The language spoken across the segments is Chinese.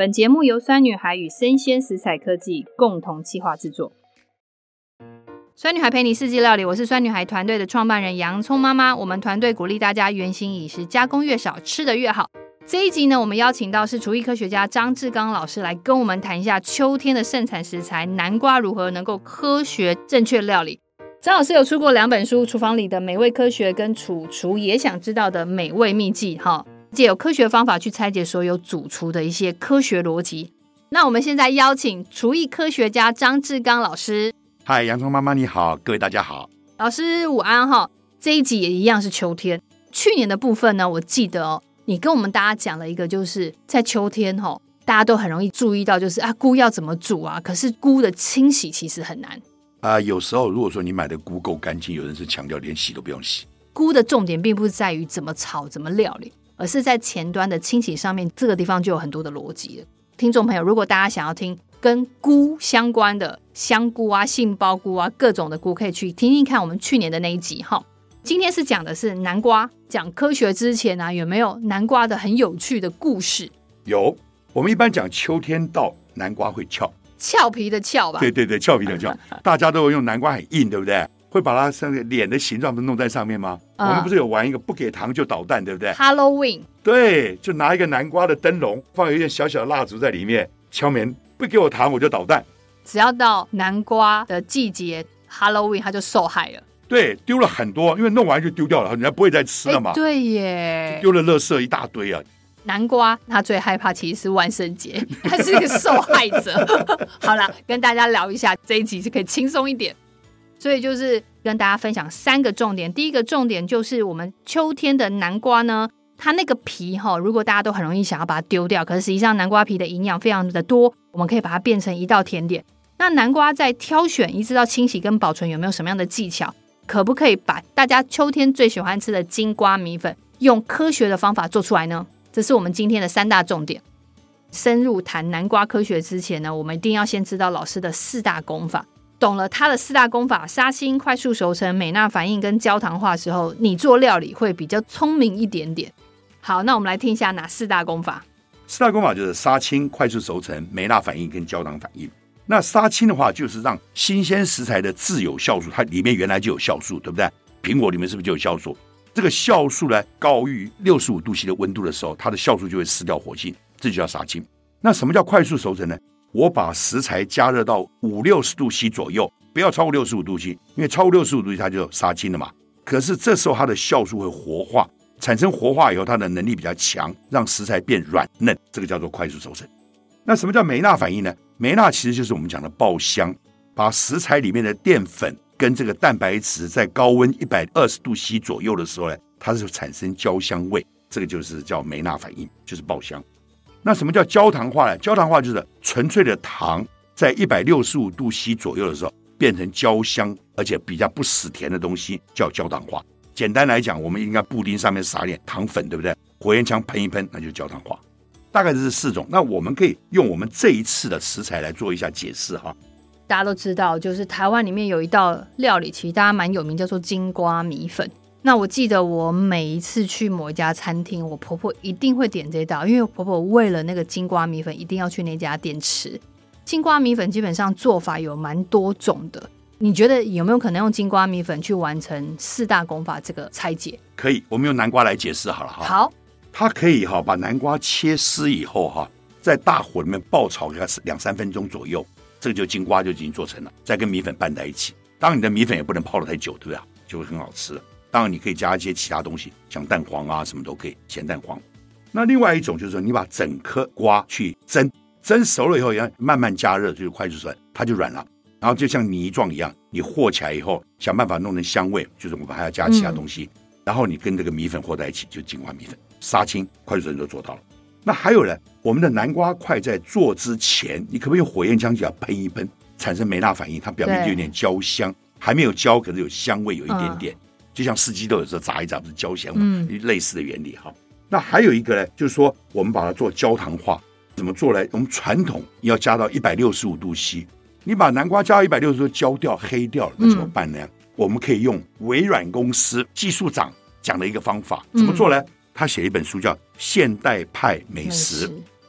本节目由酸女孩与生鲜食材科技共同企划制作。酸女孩陪你四季料理，我是酸女孩团队的创办人洋葱妈妈。我们团队鼓励大家原型饮食，加工越少，吃得越好。这一集呢，我们邀请到是厨艺科学家张志刚老师来跟我们谈一下秋天的盛产食材南瓜如何能够科学正确料理。张老师有出过两本书，《厨房里的美味科学》跟《主厨也想知道的美味秘籍》哈，借有科学方法去拆解所有主厨的一些科学逻辑。那我们现在邀请厨艺科学家张志刚老师。嗨，洋葱妈妈你好，各位大家好，老师午安哈。这一集也一样是秋天。去年的部分呢，我记得哦，你跟我们大家讲了一个，就是在秋天哈，大家都很容易注意到，就是啊，菇要怎么煮啊？可是菇的清洗其实很难。啊、呃，有时候如果说你买的菇够干净，有人是强调连洗都不用洗。菇的重点并不是在于怎么炒、怎么料理，而是在前端的清洗上面。这个地方就有很多的逻辑了。听众朋友，如果大家想要听跟菇相关的香菇啊、杏鲍菇啊各种的菇，可以去听听看我们去年的那一集哈。今天是讲的是南瓜，讲科学之前呢、啊，有没有南瓜的很有趣的故事？有，我们一般讲秋天到，南瓜会翘。俏皮的俏吧，对对对，俏皮的俏，大家都会用南瓜很硬，对不对？会把它像脸的形状不是弄在上面吗？嗯、我们不是有玩一个不给糖就捣蛋，对不对？Halloween，对，就拿一个南瓜的灯笼，放有一点小小的蜡烛在里面，敲门不给我糖我就捣蛋。只要到南瓜的季节，Halloween 它就受害了。对，丢了很多，因为弄完就丢掉了，人家不会再吃了嘛。对耶，丢了垃圾一大堆啊。南瓜，他最害怕其实是万圣节，他是一个受害者。好了，跟大家聊一下这一集就可以轻松一点。所以就是跟大家分享三个重点。第一个重点就是我们秋天的南瓜呢，它那个皮哈，如果大家都很容易想要把它丢掉，可是实际上南瓜皮的营养非常的多，我们可以把它变成一道甜点。那南瓜在挑选一直到清洗跟保存有没有什么样的技巧？可不可以把大家秋天最喜欢吃的金瓜米粉用科学的方法做出来呢？这是我们今天的三大重点。深入谈南瓜科学之前呢，我们一定要先知道老师的四大功法。懂了他的四大功法：杀青、快速熟成、美纳反应跟焦糖化时候，你做料理会比较聪明一点点。好，那我们来听一下哪四大功法。四大功法就是杀青、快速熟成、美纳反应跟焦糖反应。那杀青的话，就是让新鲜食材的自有酵素，它里面原来就有酵素，对不对？苹果里面是不是就有酵素？这个酵素呢，高于六十五度 C 的温度的时候，它的酵素就会失掉活性，这就叫杀青。那什么叫快速熟成呢？我把食材加热到五六十度 C 左右，不要超过六十五度 C，因为超过六十五度 C 它就杀青了嘛。可是这时候它的酵素会活化，产生活化以后，它的能力比较强，让食材变软嫩，这个叫做快速熟成。那什么叫梅纳反应呢？梅纳其实就是我们讲的爆香，把食材里面的淀粉。跟这个蛋白质在高温一百二十度 C 左右的时候呢，它是产生焦香味，这个就是叫梅纳反应，就是爆香。那什么叫焦糖化呢？焦糖化就是纯粹的糖在一百六十五度 C 左右的时候变成焦香，而且比较不死甜的东西叫焦糖化。简单来讲，我们应该布丁上面撒点糖粉，对不对？火焰枪喷一喷，那就焦糖化。大概这是四种。那我们可以用我们这一次的食材来做一下解释哈。大家都知道，就是台湾里面有一道料理，其实大家蛮有名，叫做金瓜米粉。那我记得我每一次去某一家餐厅，我婆婆一定会点这道，因为我婆婆为了那个金瓜米粉，一定要去那家店吃。金瓜米粉基本上做法有蛮多种的，你觉得有没有可能用金瓜米粉去完成四大功法这个拆解？可以，我们用南瓜来解释好了哈。好，它可以哈把南瓜切丝以后哈，在大火里面爆炒个两三分钟左右。这个就金瓜就已经做成了，再跟米粉拌在一起。当然你的米粉也不能泡得太久，对不对？就会很好吃了。当然你可以加一些其他东西，像蛋黄啊什么都可以，咸蛋黄。那另外一种就是说，你把整颗瓜去蒸，蒸熟了以后，要慢慢加热，就是快速熟，它就软了。然后就像泥状一样，你和起来以后，想办法弄成香味，就是我们还要加其他东西。嗯、然后你跟这个米粉和在一起，就金华米粉，杀青快速熟就做到了。那还有呢，我们的南瓜块在做之前，你可不可以用火焰枪给它喷一喷，产生梅纳反应？它表面就有点焦香，还没有焦，可是有香味，有一点点，就像司机都有时候砸一砸不是焦香吗？类似的原理哈。那还有一个呢，就是说我们把它做焦糖化，怎么做呢？我们传统要加到一百六十五度 C，你把南瓜加到一百六十度焦掉黑掉了，那怎么办呢？我们可以用微软公司技术长讲的一个方法，怎么做呢？他写一本书叫《现代派美食》，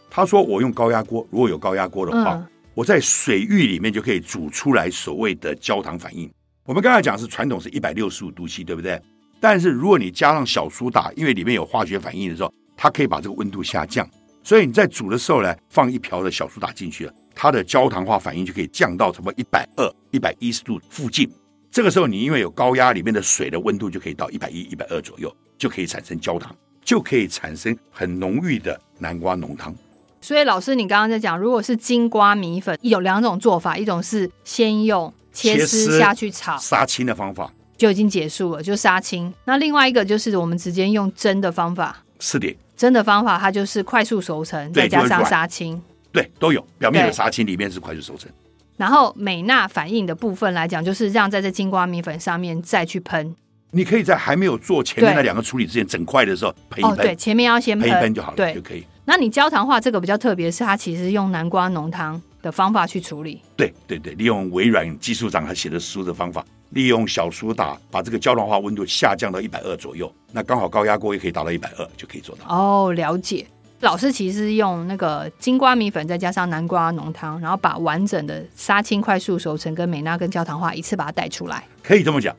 他说我用高压锅，如果有高压锅的话，嗯、我在水域里面就可以煮出来所谓的焦糖反应。我们刚才讲是传统是一百六十五度 C，对不对？但是如果你加上小苏打，因为里面有化学反应的时候，它可以把这个温度下降。所以你在煮的时候呢，放一瓢的小苏打进去了，它的焦糖化反应就可以降到差不多一百二、一百一十度附近。这个时候你因为有高压，里面的水的温度就可以到一百一、一百二左右，就可以产生焦糖，就可以产生很浓郁的南瓜浓汤。所以老师，你刚刚在讲，如果是金瓜米粉，有两种做法，一种是先用切丝下去炒杀青的方法，就已经结束了，就杀青。那另外一个就是我们直接用蒸的方法，是的，蒸的方法它就是快速熟成，再加上杀青，对，都有，表面有杀青，里面是快速熟成。然后美纳反应的部分来讲，就是让在这金瓜米粉上面再去喷。你可以在还没有做前面那两个处理之前，整块的时候喷一喷，哦，对，前面要先喷一喷就好了，对，就可以。那你焦糖化这个比较特别，是它其实用南瓜浓汤的方法去处理。对对对，利用微软技术长他写的书的方法，利用小苏打把这个胶囊化温度下降到一百二左右，那刚好高压锅也可以达到一百二，就可以做到。哦，了解。老师其实用那个金瓜米粉再加上南瓜浓汤，然后把完整的杀青、快速熟成跟美纳跟焦糖化一次把它带出来，可以这么讲。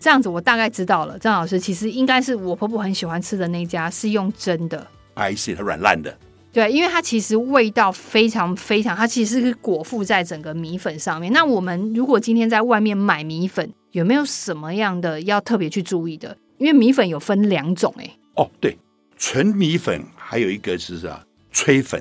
这样子我大概知道了。张老师其实应该是我婆婆很喜欢吃的那家，是用蒸的。I see，它软烂的。对，因为它其实味道非常非常，它其实是裹附在整个米粉上面。那我们如果今天在外面买米粉，有没有什么样的要特别去注意的？因为米粉有分两种，哎。哦，对，纯米粉。还有一个是啥？吹粉，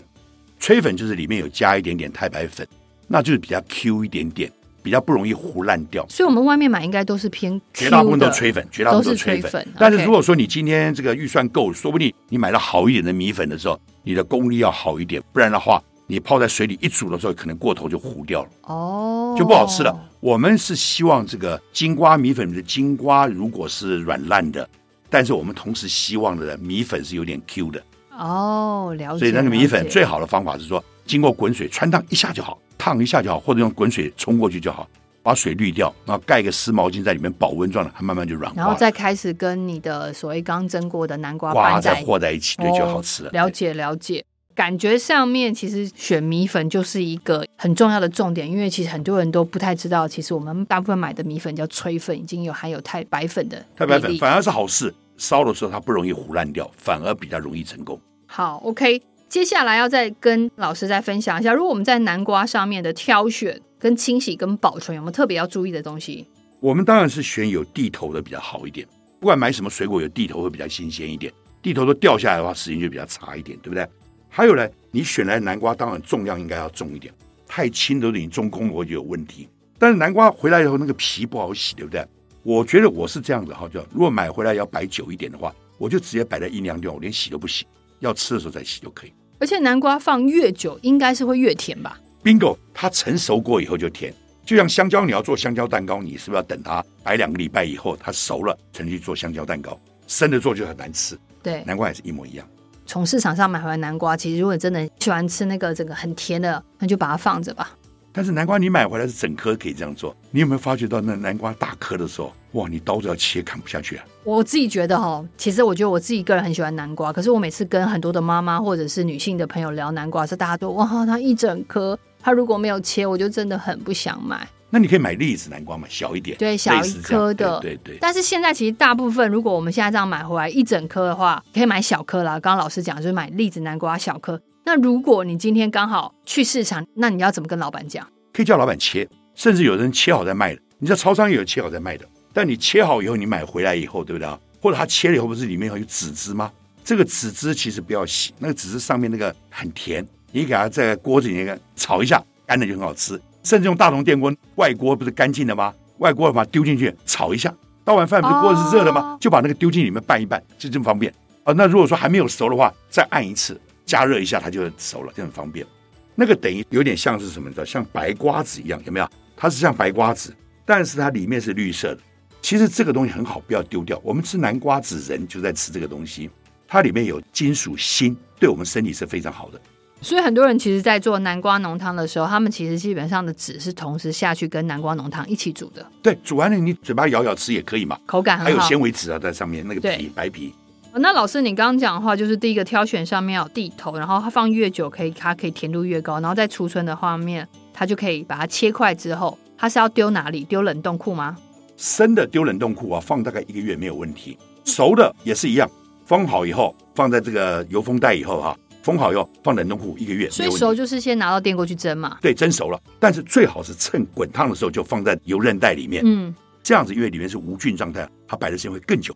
吹粉就是里面有加一点点太白粉，那就是比较 Q 一点点，比较不容易糊烂掉。所以我们外面买应该都是偏绝大部分都吹粉，绝大部分都是吹粉。粉但是如果说你今天这个预算够，说不定你买到好一点的米粉的时候，你的功力要好一点，不然的话，你泡在水里一煮的时候，可能过头就糊掉了，哦，就不好吃了。我们是希望这个金瓜米粉的金瓜如果是软烂的，但是我们同时希望的米粉是有点 Q 的。哦，了解。所以那个米粉最好的方法是说，经过滚水穿烫一下就好，烫一下就好，或者用滚水冲过去就好，把水滤掉，然后盖个湿毛巾在里面保温状的，它慢慢就软化。然后再开始跟你的所谓刚蒸过的南瓜拌在和在一起，对，就好吃了。哦、了解了解，感觉上面其实选米粉就是一个很重要的重点，因为其实很多人都不太知道，其实我们大部分买的米粉叫炊粉，已经有含有太白粉的。太白粉反而是好事，烧的时候它不容易糊烂掉，反而比较容易成功。好，OK，接下来要再跟老师再分享一下，如果我们在南瓜上面的挑选、跟清洗、跟保存，有没有特别要注意的东西？我们当然是选有蒂头的比较好一点。不管买什么水果，有蒂头会比较新鲜一点。蒂头都掉下来的话，时间就比较长一点，对不对？还有呢，你选来南瓜，当然重量应该要重一点，太轻都是你中空我就有问题。但是南瓜回来以后，那个皮不好洗，对不对？我觉得我是这样子哈，就如果买回来要摆久一点的话，我就直接摆在阴凉地方，我连洗都不洗。要吃的时候再洗就可以，而且南瓜放越久，应该是会越甜吧？Bingo，它成熟过以后就甜，就像香蕉，你要做香蕉蛋糕，你是不是要等它摆两个礼拜以后它熟了才能去做香蕉蛋糕？生的做就很难吃。对，南瓜也是一模一样。从市场上买回来南瓜，其实如果真的喜欢吃那个整个很甜的，那就把它放着吧。但是南瓜你买回来是整颗可以这样做，你有没有发觉到那南瓜大颗的时候，哇，你刀子要切砍不下去啊？我自己觉得哈，其实我觉得我自己个人很喜欢南瓜，可是我每次跟很多的妈妈或者是女性的朋友聊南瓜，是大家都哇，它一整颗，它如果没有切，我就真的很不想买。那你可以买栗子南瓜嘛，小一点，对，小一颗的，对对，对。但是现在其实大部分，如果我们现在这样买回来一整颗的话，可以买小颗啦。刚刚老师讲就是买栗子南瓜小颗。那如果你今天刚好去市场，那你要怎么跟老板讲？可以叫老板切，甚至有人切好再卖的。你在超商也有切好再卖的。但你切好以后，你买回来以后，对不对啊？或者它切了以后，不是里面有籽汁吗？这个籽汁其实不要洗，那个籽汁上面那个很甜，你给它在锅子里面炒一下，干的就很好吃。甚至用大同电锅，外锅不是干净的吗？外锅把它丢进去炒一下，倒完饭不是锅子是热的吗？就把那个丢进里面拌一拌，就这么方便啊。那如果说还没有熟的话，再按一次，加热一下，它就熟了，就很方便。那个等于有点像是什么？你知道，像白瓜子一样，有没有？它是像白瓜子，但是它里面是绿色的。其实这个东西很好，不要丢掉。我们吃南瓜子，仁就在吃这个东西，它里面有金属锌，对我们身体是非常好的。所以很多人其实，在做南瓜浓汤的时候，他们其实基本上的籽是同时下去跟南瓜浓汤一起煮的。对，煮完了你嘴巴咬咬吃也可以嘛，口感很好，还有纤维质啊在上面，那个皮白皮。那老师，你刚刚讲的话，就是第一个挑选上面有地头，然后它放越久可以，它可以甜度越高，然后在储存的画面，它就可以把它切块之后，它是要丢哪里？丢冷冻库吗？生的丢冷冻库啊，放大概一个月没有问题。熟的也是一样，封好以后放在这个油封袋以后哈、啊，封好以后放冷冻库一个月。所以熟就是先拿到电锅去蒸嘛？对，蒸熟了，但是最好是趁滚烫的时候就放在油韧袋里面。嗯，这样子因为里面是无菌状态，它摆的时间会更久。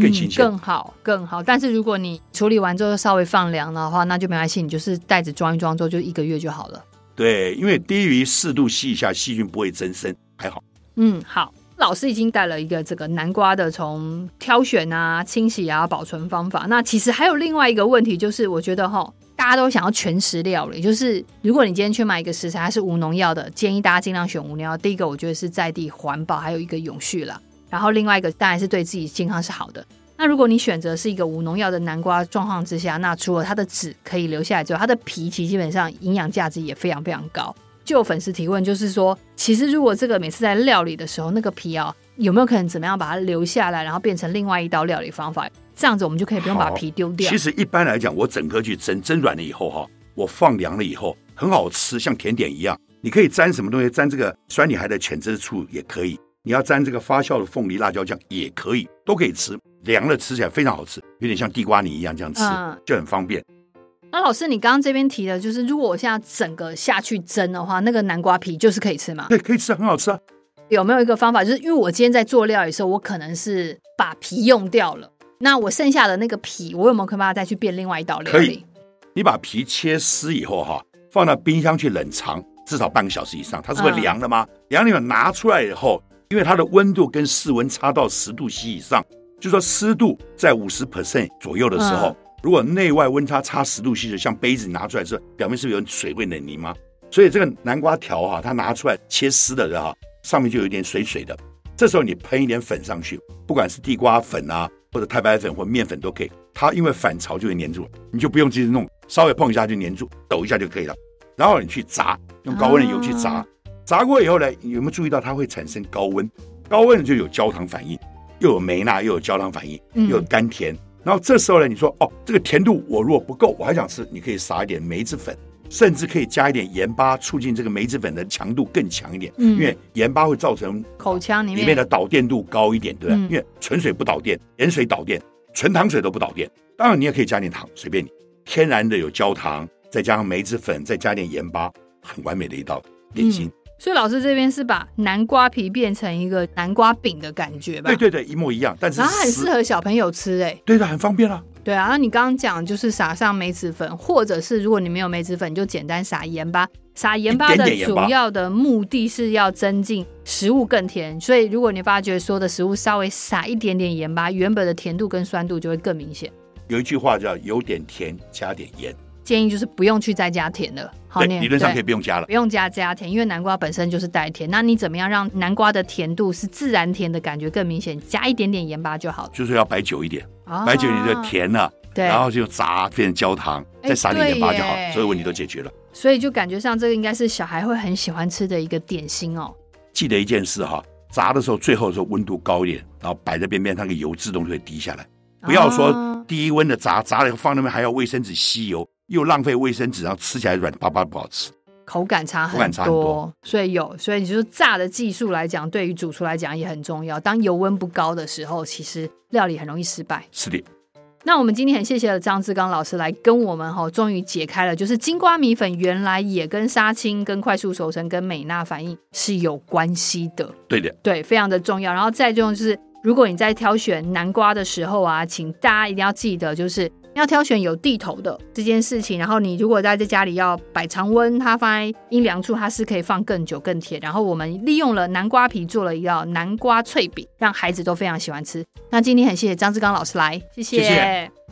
更新鲜、嗯，更好，更好。但是如果你处理完之后稍微放凉的话，那就没关系，你就是袋子装一装之后就一个月就好了。对，因为低于四度 C 以下，细菌不会增生，还好。嗯，好。老师已经带了一个这个南瓜的从挑选啊、清洗啊、保存方法。那其实还有另外一个问题，就是我觉得哈，大家都想要全食料理，就是如果你今天去买一个食材，它是无农药的，建议大家尽量选无农药。第一个，我觉得是在地环保，还有一个永续了。然后另外一个当然是对自己健康是好的。那如果你选择是一个无农药的南瓜状况之下，那除了它的籽可以留下来之外，它的皮其实基本上营养价值也非常非常高。就有粉丝提问，就是说，其实如果这个每次在料理的时候，那个皮啊，有没有可能怎么样把它留下来，然后变成另外一道料理方法？这样子我们就可以不用把皮丢掉。其实一般来讲，我整个去蒸，蒸软了以后哈，我放凉了以后很好吃，像甜点一样。你可以沾什么东西？沾这个酸女孩的浅汁醋也可以。你要沾这个发酵的凤梨辣椒酱也可以，都可以吃。凉了吃起来非常好吃，有点像地瓜泥一样这样吃，嗯、就很方便。那老师，你刚刚这边提的就是，如果我现在整个下去蒸的话，那个南瓜皮就是可以吃吗？对，可以吃，很好吃啊。有没有一个方法，就是因为我今天在做料理的时候，我可能是把皮用掉了，那我剩下的那个皮，我有没有可以把它再去变另外一道料理？可以。你把皮切丝以后哈，放到冰箱去冷藏，至少半个小时以上，它是会凉的吗？凉了以后拿出来以后。因为它的温度跟室温差到十度 C 以上，就说湿度在五十 percent 左右的时候，如果内外温差差十度 C 的，像杯子拿出来之后，表面是不是有水会冷凝吗？所以这个南瓜条哈，它拿出来切丝的哈，上面就有一点水水的。这时候你喷一点粉上去，不管是地瓜粉啊，或者太白粉或面粉都可以。它因为反潮就会粘住，你就不用继续弄，稍微碰一下就粘住，抖一下就可以了。然后你去炸，用高温的油去炸。炸过以后呢，有没有注意到它会产生高温？高温就有焦糖反应，又有梅纳，又有焦糖反应，又有甘甜。嗯、然后这时候呢，你说哦，这个甜度我如果不够，我还想吃，你可以撒一点梅子粉，甚至可以加一点盐巴，促进这个梅子粉的强度更强一点。嗯、因为盐巴会造成口腔里面的导电度高一点，对因为纯水不导电，盐水导电，纯糖水都不导电。当然你也可以加点糖，随便你。天然的有焦糖，再加上梅子粉，再加点盐巴，很完美的一道点心。嗯所以老师这边是把南瓜皮变成一个南瓜饼的感觉吧？对对对，一模一样。但是然后很适合小朋友吃哎。对的，很方便啊。对啊，那你刚刚讲就是撒上梅子粉，或者是如果你没有梅子粉，你就简单撒盐巴。撒盐巴的主要的目的是要增进食物更甜。所以如果你发觉说的食物稍微撒一点点盐巴，原本的甜度跟酸度就会更明显。有一句话叫“有点甜，加点盐”。建议就是不用去再加甜了，好，理论上可以不用加了，不用加加甜，因为南瓜本身就是带甜。那你怎么样让南瓜的甜度是自然甜的感觉更明显？加一点点盐巴就好了，就是要摆久一点，啊、摆久一点就甜了，对，然后就炸变成焦糖，再撒点盐巴就好，所有问题都解决了。所以就感觉上这个应该是小孩会很喜欢吃的一个点心哦。记得一件事哈，炸的时候最后的时候温度高一点，然后摆在边边，那个油自动就会滴下来。不要说低温的炸，炸了以后放那边还要卫生纸吸油。又浪费卫生纸，然后吃起来软巴巴不好吃，口感差很多，所以有，所以你就是炸的技术来讲，对于主厨来讲也很重要。当油温不高的时候，其实料理很容易失败。是的。那我们今天很谢谢了张志刚老师来跟我们哈，终于解开了，就是金瓜米粉原来也跟杀青、跟快速熟成、跟美纳反应是有关系的。对的，对，非常的重要。然后再重要就是，如果你在挑选南瓜的时候啊，请大家一定要记得，就是。要挑选有地头的这件事情，然后你如果在这家里要摆常温，它放在阴凉处，它是可以放更久更甜。然后我们利用了南瓜皮做了一道南瓜脆饼，让孩子都非常喜欢吃。那今天很谢谢张志刚老师来，谢谢。谢谢。